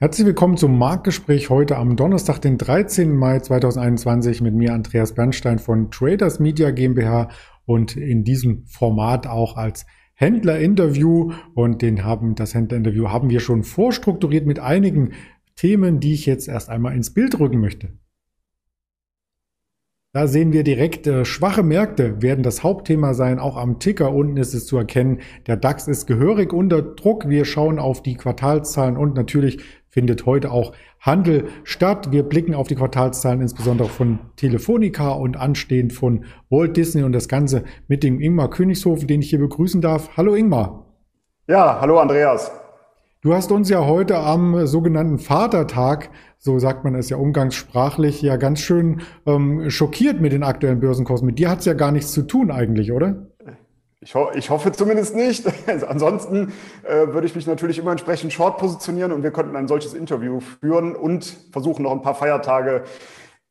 Herzlich willkommen zum Marktgespräch heute am Donnerstag, den 13. Mai 2021 mit mir Andreas Bernstein von Traders Media GmbH und in diesem Format auch als Händlerinterview und den haben das Händlerinterview haben wir schon vorstrukturiert mit einigen Themen, die ich jetzt erst einmal ins Bild rücken möchte. Da sehen wir direkt, äh, schwache Märkte werden das Hauptthema sein. Auch am Ticker unten ist es zu erkennen. Der DAX ist gehörig unter Druck. Wir schauen auf die Quartalszahlen und natürlich findet heute auch Handel statt. Wir blicken auf die Quartalszahlen insbesondere von Telefonica und anstehend von Walt Disney und das Ganze mit dem Ingmar Königshofen, den ich hier begrüßen darf. Hallo Ingmar. Ja, hallo Andreas. Du hast uns ja heute am sogenannten Vatertag, so sagt man es ja umgangssprachlich, ja ganz schön ähm, schockiert mit den aktuellen Börsenkursen. Mit dir hat es ja gar nichts zu tun eigentlich, oder? Ich, ho ich hoffe zumindest nicht. Ansonsten äh, würde ich mich natürlich immer entsprechend short positionieren und wir könnten ein solches Interview führen und versuchen noch ein paar Feiertage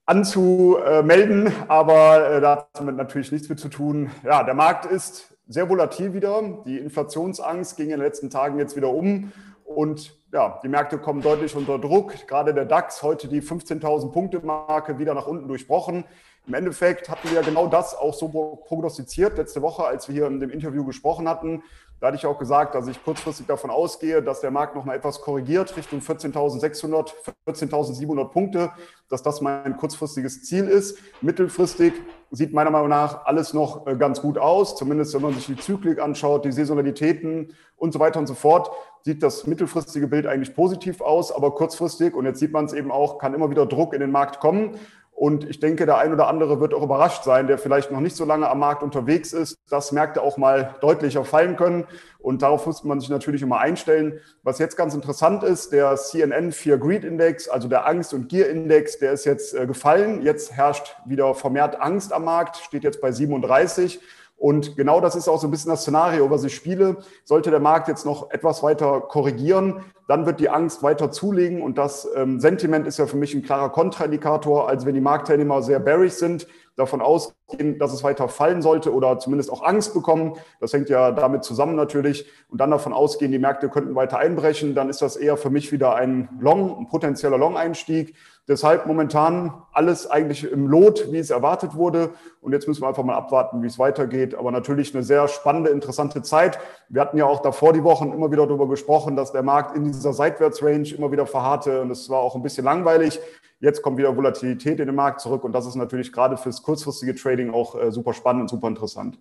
anzumelden. Aber äh, da hat natürlich nichts mit zu tun. Ja, der Markt ist sehr volatil wieder. Die Inflationsangst ging in den letzten Tagen jetzt wieder um. Und ja, die Märkte kommen deutlich unter Druck. Gerade der DAX heute die 15.000 Punkte Marke wieder nach unten durchbrochen. Im Endeffekt hatten wir genau das auch so prognostiziert letzte Woche, als wir hier in dem Interview gesprochen hatten. Da hatte ich auch gesagt, dass ich kurzfristig davon ausgehe, dass der Markt noch mal etwas korrigiert Richtung 14.600, 14.700 Punkte, dass das mein kurzfristiges Ziel ist. Mittelfristig sieht meiner Meinung nach alles noch äh, ganz gut aus, zumindest wenn man sich die Zyklik anschaut, die Saisonalitäten und so weiter und so fort, sieht das mittelfristige Bild eigentlich positiv aus, aber kurzfristig, und jetzt sieht man es eben auch, kann immer wieder Druck in den Markt kommen. Und ich denke, der ein oder andere wird auch überrascht sein, der vielleicht noch nicht so lange am Markt unterwegs ist, dass Märkte auch mal deutlicher fallen können. Und darauf muss man sich natürlich immer einstellen. Was jetzt ganz interessant ist, der CNN Fear Greed Index, also der Angst- und Gier-Index, der ist jetzt äh, gefallen. Jetzt herrscht wieder vermehrt Angst am Markt, steht jetzt bei 37. Und genau das ist auch so ein bisschen das Szenario, was ich spiele. Sollte der Markt jetzt noch etwas weiter korrigieren, dann wird die Angst weiter zulegen. Und das ähm, Sentiment ist ja für mich ein klarer Kontraindikator, als wenn die Marktteilnehmer sehr bearish sind, davon ausgehen, dass es weiter fallen sollte oder zumindest auch Angst bekommen. Das hängt ja damit zusammen natürlich. Und dann davon ausgehen, die Märkte könnten weiter einbrechen, dann ist das eher für mich wieder ein Long, ein potenzieller Long-Einstieg. Deshalb momentan alles eigentlich im Lot, wie es erwartet wurde. Und jetzt müssen wir einfach mal abwarten, wie es weitergeht. Aber natürlich eine sehr spannende, interessante Zeit. Wir hatten ja auch davor die Wochen immer wieder darüber gesprochen, dass der Markt in dieser Seitwärtsrange immer wieder verharrte. Und es war auch ein bisschen langweilig. Jetzt kommt wieder Volatilität in den Markt zurück. Und das ist natürlich gerade fürs kurzfristige Trading auch äh, super spannend und super interessant.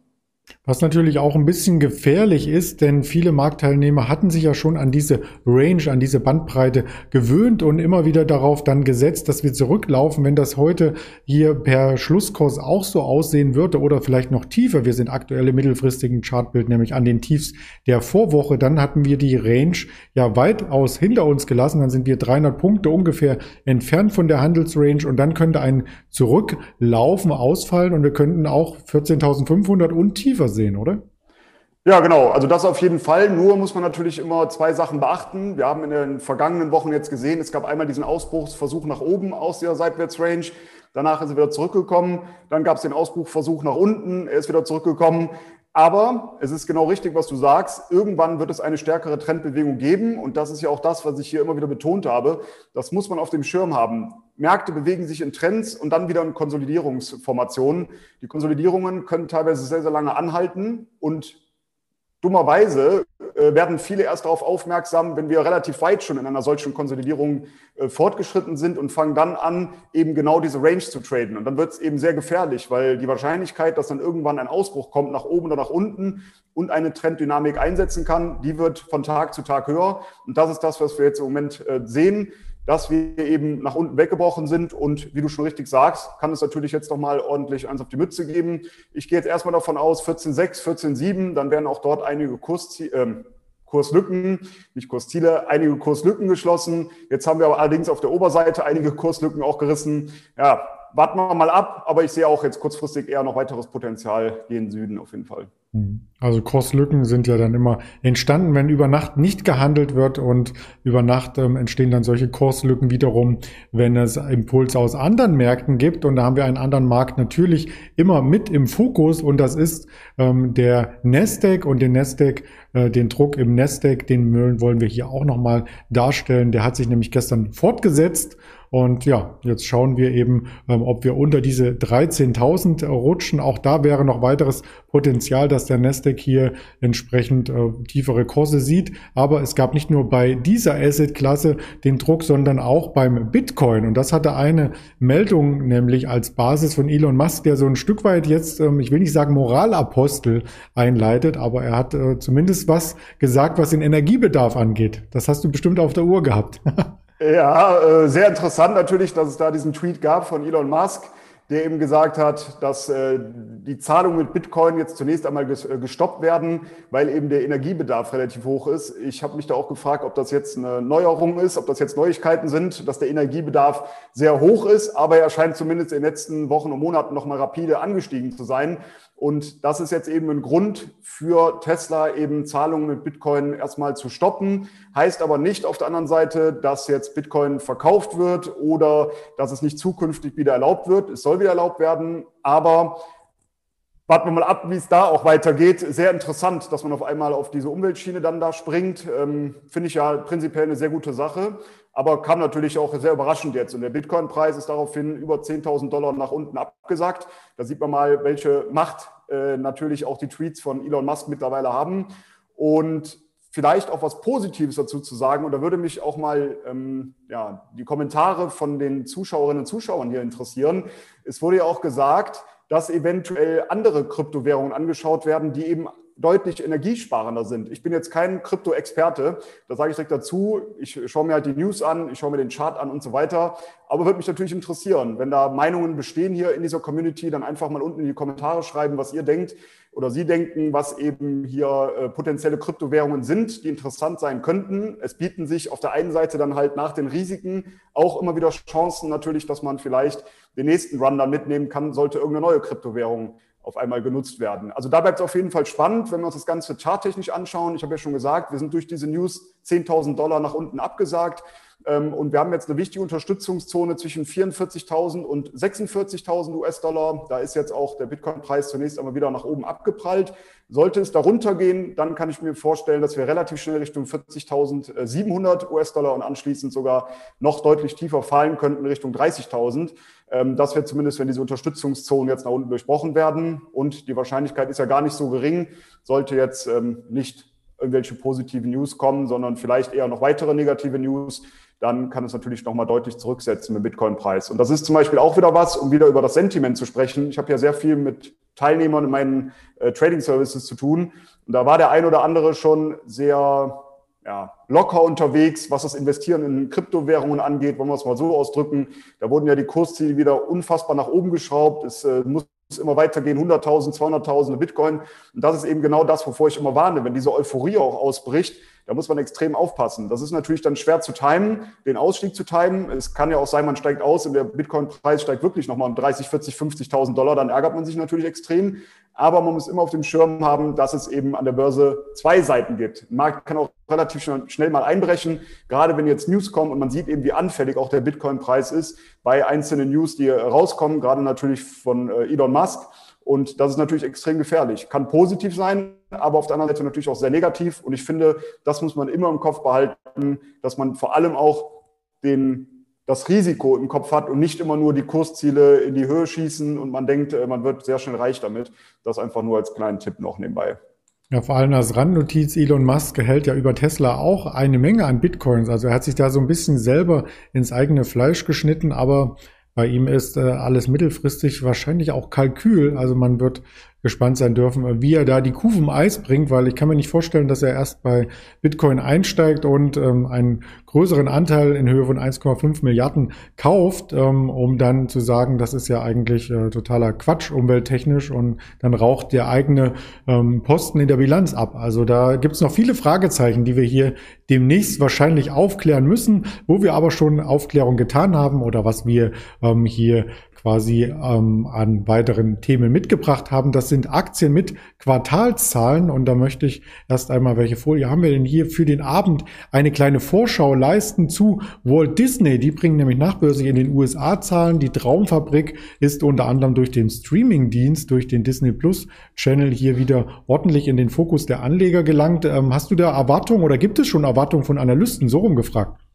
Was natürlich auch ein bisschen gefährlich ist, denn viele Marktteilnehmer hatten sich ja schon an diese Range, an diese Bandbreite gewöhnt und immer wieder darauf dann gesetzt, dass wir zurücklaufen. Wenn das heute hier per Schlusskurs auch so aussehen würde oder vielleicht noch tiefer, wir sind aktuell im mittelfristigen Chartbild, nämlich an den Tiefs der Vorwoche, dann hatten wir die Range ja weitaus hinter uns gelassen. Dann sind wir 300 Punkte ungefähr entfernt von der Handelsrange und dann könnte ein Zurücklaufen ausfallen und wir könnten auch 14.500 und tiefer sehen, oder? Ja, genau. Also das auf jeden Fall. Nur muss man natürlich immer zwei Sachen beachten. Wir haben in den vergangenen Wochen jetzt gesehen, es gab einmal diesen Ausbruchsversuch nach oben aus der Seitwärtsrange. Danach ist er wieder zurückgekommen. Dann gab es den Ausbruchversuch nach unten. Er ist wieder zurückgekommen. Aber es ist genau richtig, was du sagst. Irgendwann wird es eine stärkere Trendbewegung geben. Und das ist ja auch das, was ich hier immer wieder betont habe. Das muss man auf dem Schirm haben. Märkte bewegen sich in Trends und dann wieder in Konsolidierungsformationen. Die Konsolidierungen können teilweise sehr, sehr lange anhalten und dummerweise werden viele erst darauf aufmerksam, wenn wir relativ weit schon in einer solchen Konsolidierung äh, fortgeschritten sind und fangen dann an, eben genau diese Range zu traden. Und dann wird es eben sehr gefährlich, weil die Wahrscheinlichkeit, dass dann irgendwann ein Ausbruch kommt, nach oben oder nach unten und eine Trenddynamik einsetzen kann, die wird von Tag zu Tag höher. Und das ist das, was wir jetzt im Moment äh, sehen dass wir eben nach unten weggebrochen sind. Und wie du schon richtig sagst, kann es natürlich jetzt nochmal ordentlich eins auf die Mütze geben. Ich gehe jetzt erstmal davon aus, 14,6, 14,7, dann werden auch dort einige Kurs, äh, Kurslücken, nicht Kursziele, einige Kurslücken geschlossen. Jetzt haben wir aber allerdings auf der Oberseite einige Kurslücken auch gerissen. Ja, warten wir mal ab, aber ich sehe auch jetzt kurzfristig eher noch weiteres Potenzial gen Süden auf jeden Fall. Hm. Also Kurslücken sind ja dann immer entstanden, wenn über Nacht nicht gehandelt wird und über Nacht ähm, entstehen dann solche Kurslücken wiederum, wenn es Impulse aus anderen Märkten gibt. Und da haben wir einen anderen Markt natürlich immer mit im Fokus und das ist ähm, der Nasdaq und den Nasdaq, äh, den Druck im Nasdaq, den wollen wir hier auch nochmal darstellen. Der hat sich nämlich gestern fortgesetzt und ja, jetzt schauen wir eben, ähm, ob wir unter diese 13.000 rutschen. Auch da wäre noch weiteres Potenzial, dass der Nasdaq hier entsprechend äh, tiefere Kurse sieht. Aber es gab nicht nur bei dieser Asset-Klasse den Druck, sondern auch beim Bitcoin. Und das hatte eine Meldung nämlich als Basis von Elon Musk, der so ein Stück weit jetzt, ähm, ich will nicht sagen Moralapostel einleitet, aber er hat äh, zumindest was gesagt, was den Energiebedarf angeht. Das hast du bestimmt auf der Uhr gehabt. Ja, äh, sehr interessant natürlich, dass es da diesen Tweet gab von Elon Musk, der eben gesagt hat, dass äh, die Zahlungen mit Bitcoin jetzt zunächst einmal äh, gestoppt werden, weil eben der Energiebedarf relativ hoch ist. Ich habe mich da auch gefragt, ob das jetzt eine Neuerung ist, ob das jetzt Neuigkeiten sind, dass der Energiebedarf sehr hoch ist, aber er scheint zumindest in den letzten Wochen und Monaten nochmal rapide angestiegen zu sein. Und das ist jetzt eben ein Grund für Tesla, eben Zahlungen mit Bitcoin erstmal zu stoppen. Heißt aber nicht auf der anderen Seite, dass jetzt Bitcoin verkauft wird oder dass es nicht zukünftig wieder erlaubt wird. Es soll wieder erlaubt werden, aber warten wir mal ab, wie es da auch weitergeht. Sehr interessant, dass man auf einmal auf diese Umweltschiene dann da springt. Ähm, Finde ich ja prinzipiell eine sehr gute Sache aber kam natürlich auch sehr überraschend jetzt. Und der Bitcoin-Preis ist daraufhin über 10.000 Dollar nach unten abgesagt. Da sieht man mal, welche Macht äh, natürlich auch die Tweets von Elon Musk mittlerweile haben. Und vielleicht auch was Positives dazu zu sagen. Da würde mich auch mal ähm, ja, die Kommentare von den Zuschauerinnen und Zuschauern hier interessieren. Es wurde ja auch gesagt, dass eventuell andere Kryptowährungen angeschaut werden, die eben deutlich energiesparender sind. Ich bin jetzt kein Krypto-Experte, da sage ich direkt dazu. Ich schaue mir halt die News an, ich schaue mir den Chart an und so weiter. Aber würde mich natürlich interessieren, wenn da Meinungen bestehen hier in dieser Community, dann einfach mal unten in die Kommentare schreiben, was ihr denkt oder Sie denken, was eben hier äh, potenzielle Kryptowährungen sind, die interessant sein könnten. Es bieten sich auf der einen Seite dann halt nach den Risiken auch immer wieder Chancen natürlich, dass man vielleicht den nächsten Run dann mitnehmen kann, sollte irgendeine neue Kryptowährung auf einmal genutzt werden. Also da bleibt es auf jeden Fall spannend, wenn wir uns das Ganze charttechnisch anschauen. Ich habe ja schon gesagt, wir sind durch diese News 10.000 Dollar nach unten abgesagt. Ähm, und wir haben jetzt eine wichtige Unterstützungszone zwischen 44.000 und 46.000 US-Dollar. Da ist jetzt auch der Bitcoin-Preis zunächst einmal wieder nach oben abgeprallt. Sollte es darunter gehen, dann kann ich mir vorstellen, dass wir relativ schnell Richtung 40.700 US-Dollar und anschließend sogar noch deutlich tiefer fallen könnten, Richtung 30.000. Ähm, das wird zumindest, wenn diese Unterstützungszonen jetzt nach unten durchbrochen werden. Und die Wahrscheinlichkeit ist ja gar nicht so gering, sollte jetzt ähm, nicht irgendwelche positiven News kommen, sondern vielleicht eher noch weitere negative News, dann kann es natürlich nochmal deutlich zurücksetzen mit Bitcoin-Preis. Und das ist zum Beispiel auch wieder was, um wieder über das Sentiment zu sprechen. Ich habe ja sehr viel mit Teilnehmern in meinen äh, Trading Services zu tun. Und da war der ein oder andere schon sehr ja, locker unterwegs, was das Investieren in Kryptowährungen angeht, wollen wir es mal so ausdrücken. Da wurden ja die Kursziele wieder unfassbar nach oben geschraubt. Es äh, muss immer weitergehen, 100.000, 200.000 Bitcoin. Und das ist eben genau das, wovor ich immer warne. Wenn diese Euphorie auch ausbricht, da muss man extrem aufpassen. Das ist natürlich dann schwer zu timen, den Ausstieg zu timen. Es kann ja auch sein, man steigt aus und der Bitcoin-Preis steigt wirklich nochmal um 30, 40, 50.000 Dollar. Dann ärgert man sich natürlich extrem. Aber man muss immer auf dem Schirm haben, dass es eben an der Börse zwei Seiten gibt. Ein Markt kann auch relativ schnell mal einbrechen. Gerade wenn jetzt News kommen und man sieht eben, wie anfällig auch der Bitcoin-Preis ist bei einzelnen News, die rauskommen, gerade natürlich von äh, Elon Musk. Und das ist natürlich extrem gefährlich. Kann positiv sein, aber auf der anderen Seite natürlich auch sehr negativ. Und ich finde, das muss man immer im Kopf behalten, dass man vor allem auch den, das Risiko im Kopf hat und nicht immer nur die Kursziele in die Höhe schießen und man denkt, äh, man wird sehr schnell reich damit. Das einfach nur als kleinen Tipp noch nebenbei. Ja, vor allem als Randnotiz, Elon Musk hält ja über Tesla auch eine Menge an Bitcoins. Also er hat sich da so ein bisschen selber ins eigene Fleisch geschnitten, aber bei ihm ist äh, alles mittelfristig wahrscheinlich auch Kalkül. Also man wird gespannt sein dürfen, wie er da die Kuh vom Eis bringt, weil ich kann mir nicht vorstellen, dass er erst bei Bitcoin einsteigt und ähm, einen größeren Anteil in Höhe von 1,5 Milliarden kauft, ähm, um dann zu sagen, das ist ja eigentlich äh, totaler Quatsch umwelttechnisch und dann raucht der eigene ähm, Posten in der Bilanz ab. Also da gibt es noch viele Fragezeichen, die wir hier demnächst wahrscheinlich aufklären müssen, wo wir aber schon Aufklärung getan haben oder was wir ähm, hier quasi ähm, an weiteren Themen mitgebracht haben. Das sind Aktien mit Quartalszahlen und da möchte ich erst einmal, welche Folie haben wir denn hier für den Abend, eine kleine Vorschau leisten zu Walt Disney. Die bringen nämlich nachbörslich in den USA Zahlen. Die Traumfabrik ist unter anderem durch den Streamingdienst, durch den Disney Plus Channel hier wieder ordentlich in den Fokus der Anleger gelangt. Ähm, hast du da Erwartungen oder gibt es schon Erwartungen von Analysten? So rumgefragt.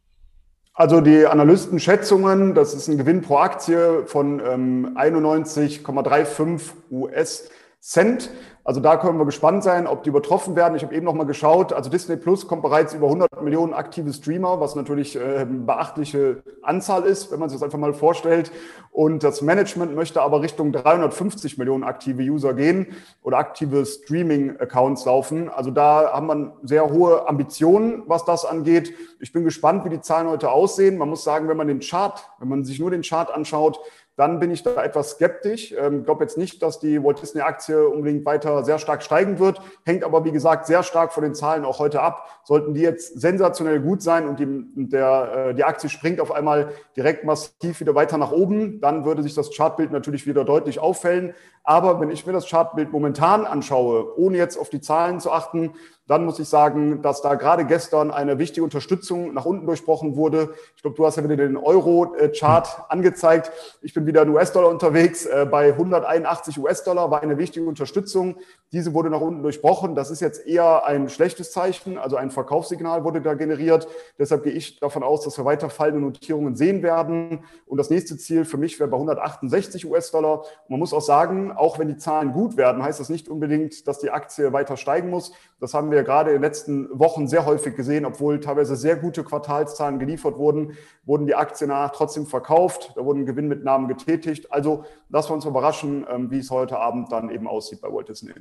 Also die Analystenschätzungen, das ist ein Gewinn pro Aktie von ähm, 91,35 US Cent. Also da können wir gespannt sein, ob die übertroffen werden. Ich habe eben noch mal geschaut. Also Disney Plus kommt bereits über 100 Millionen aktive Streamer, was natürlich äh, beachtliche Anzahl ist, wenn man sich das einfach mal vorstellt. Und das Management möchte aber Richtung 350 Millionen aktive User gehen oder aktive Streaming-Accounts laufen. Also da haben wir sehr hohe Ambitionen, was das angeht. Ich bin gespannt, wie die Zahlen heute aussehen. Man muss sagen, wenn man den Chart, wenn man sich nur den Chart anschaut, dann bin ich da etwas skeptisch. Ich ähm, glaube jetzt nicht, dass die Walt Disney Aktie unbedingt weiter sehr stark steigen wird, hängt aber wie gesagt sehr stark von den Zahlen auch heute ab. Sollten die jetzt sensationell gut sein und die, der, äh, die Aktie springt auf einmal direkt massiv wieder weiter nach oben, dann würde sich das Chartbild natürlich wieder deutlich auffällen. Aber wenn ich mir das Chartbild momentan anschaue, ohne jetzt auf die Zahlen zu achten, dann muss ich sagen, dass da gerade gestern eine wichtige Unterstützung nach unten durchbrochen wurde. Ich glaube, du hast ja wieder den Euro-Chart angezeigt. Ich bin wieder in US-Dollar unterwegs. Äh, bei 181 US-Dollar war eine wichtige Unterstützung. Diese wurde nach unten durchbrochen. Das ist jetzt eher ein schlechtes Zeichen. Also ein Verkaufssignal wurde da generiert. Deshalb gehe ich davon aus, dass wir weiter fallende Notierungen sehen werden. Und das nächste Ziel für mich wäre bei 168 US-Dollar. Man muss auch sagen, auch wenn die Zahlen gut werden, heißt das nicht unbedingt, dass die Aktie weiter steigen muss. Das haben wir wir gerade in den letzten Wochen sehr häufig gesehen, obwohl teilweise sehr gute Quartalszahlen geliefert wurden, wurden die Aktien danach trotzdem verkauft, da wurden Gewinnmitnahmen getätigt. Also lassen wir uns überraschen, ähm, wie es heute Abend dann eben aussieht bei Walt Disney.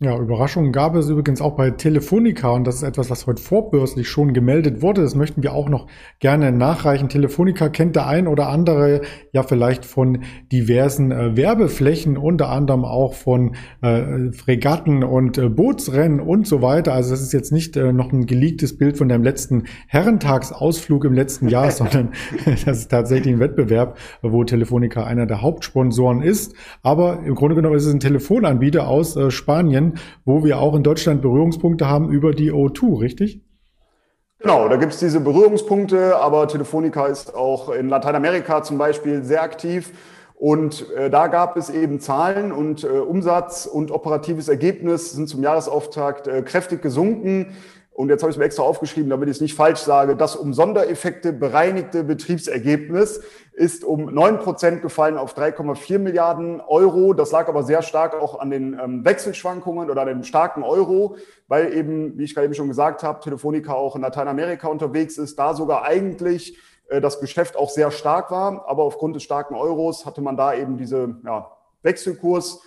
Ja, Überraschungen gab es übrigens auch bei Telefonica und das ist etwas, was heute vorbörslich schon gemeldet wurde. Das möchten wir auch noch gerne nachreichen. Telefonica kennt der ein oder andere ja vielleicht von diversen äh, Werbeflächen, unter anderem auch von äh, Fregatten und äh, Bootsrennen und so weiter. Also das ist jetzt nicht äh, noch ein geleaktes Bild von deinem letzten Herrentagsausflug im letzten Jahr, sondern das ist tatsächlich ein Wettbewerb, wo Telefonica einer der Hauptsponsoren ist. Aber im Grunde genommen ist es ein Telefonanbieter aus äh, Wo wir auch in Deutschland Berührungspunkte haben über die O2, richtig? Genau, da gibt es diese Berührungspunkte, aber Telefonica ist auch in Lateinamerika zum Beispiel sehr aktiv. Und äh, da gab es eben Zahlen und äh, Umsatz und operatives Ergebnis sind zum Jahresauftakt äh, kräftig gesunken und jetzt habe ich es mir extra aufgeschrieben, damit ich es nicht falsch sage, das um Sondereffekte bereinigte Betriebsergebnis ist um neun Prozent gefallen auf 3,4 Milliarden Euro. Das lag aber sehr stark auch an den ähm, Wechselschwankungen oder an dem starken Euro, weil eben, wie ich gerade eben schon gesagt habe, Telefonica auch in Lateinamerika unterwegs ist, da sogar eigentlich äh, das Geschäft auch sehr stark war. Aber aufgrund des starken Euros hatte man da eben diese ja, Wechselkurs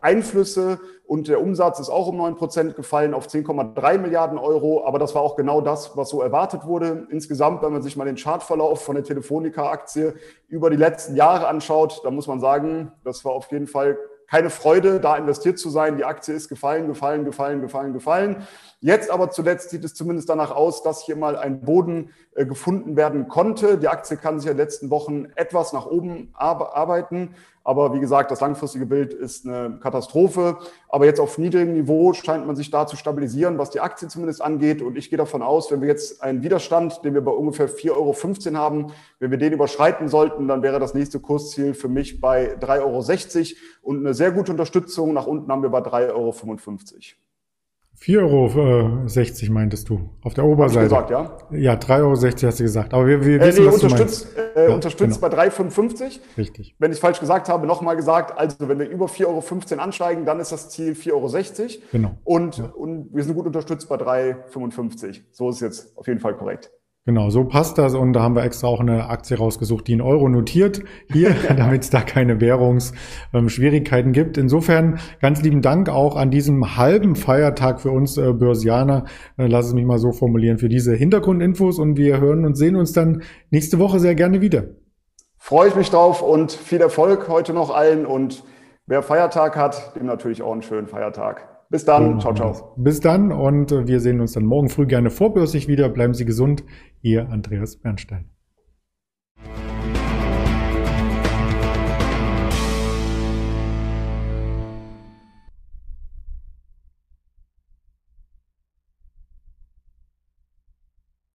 Einflüsse und der Umsatz ist auch um 9 Prozent gefallen auf 10,3 Milliarden Euro. Aber das war auch genau das, was so erwartet wurde. Insgesamt, wenn man sich mal den Chartverlauf von der Telefonica-Aktie über die letzten Jahre anschaut, dann muss man sagen, das war auf jeden Fall keine Freude, da investiert zu sein. Die Aktie ist gefallen, gefallen, gefallen, gefallen, gefallen. Jetzt aber zuletzt sieht es zumindest danach aus, dass hier mal ein Boden äh, gefunden werden konnte. Die Aktie kann sich in den letzten Wochen etwas nach oben arbeiten. Aber wie gesagt, das langfristige Bild ist eine Katastrophe. Aber jetzt auf niedrigem Niveau scheint man sich da zu stabilisieren, was die Aktie zumindest angeht. Und ich gehe davon aus, wenn wir jetzt einen Widerstand, den wir bei ungefähr 4,15 Euro haben, wenn wir den überschreiten sollten, dann wäre das nächste Kursziel für mich bei 3,60 Euro und eine sehr gute Unterstützung. Nach unten haben wir bei 3,55 Euro. 4,60 Euro meintest du, auf der Oberseite. Hab ich gesagt, ja? Ja, 3,60 Euro hast du gesagt. Aber wir, wir äh, wissen, nee, was unterstützt, du meinst. Äh, ja, unterstützt genau. bei 3,55. Richtig. Wenn ich falsch gesagt habe, nochmal gesagt, also wenn wir über 4,15 Euro ansteigen, dann ist das Ziel 4,60 Euro. Genau. Und, ja. und wir sind gut unterstützt bei 3,55. So ist es jetzt auf jeden Fall korrekt. Genau, so passt das und da haben wir extra auch eine Aktie rausgesucht, die in Euro notiert hier, damit es da keine Währungsschwierigkeiten ähm, gibt. Insofern ganz lieben Dank auch an diesem halben Feiertag für uns äh, Börsianer, äh, lass es mich mal so formulieren, für diese Hintergrundinfos und wir hören und sehen uns dann nächste Woche sehr gerne wieder. Freue ich mich drauf und viel Erfolg heute noch allen und wer Feiertag hat, dem natürlich auch einen schönen Feiertag. Bis dann. Ciao, ciao. Bis dann und äh, wir sehen uns dann morgen früh gerne vorbörsig wieder. Bleiben Sie gesund. Ihr Andreas Bernstein.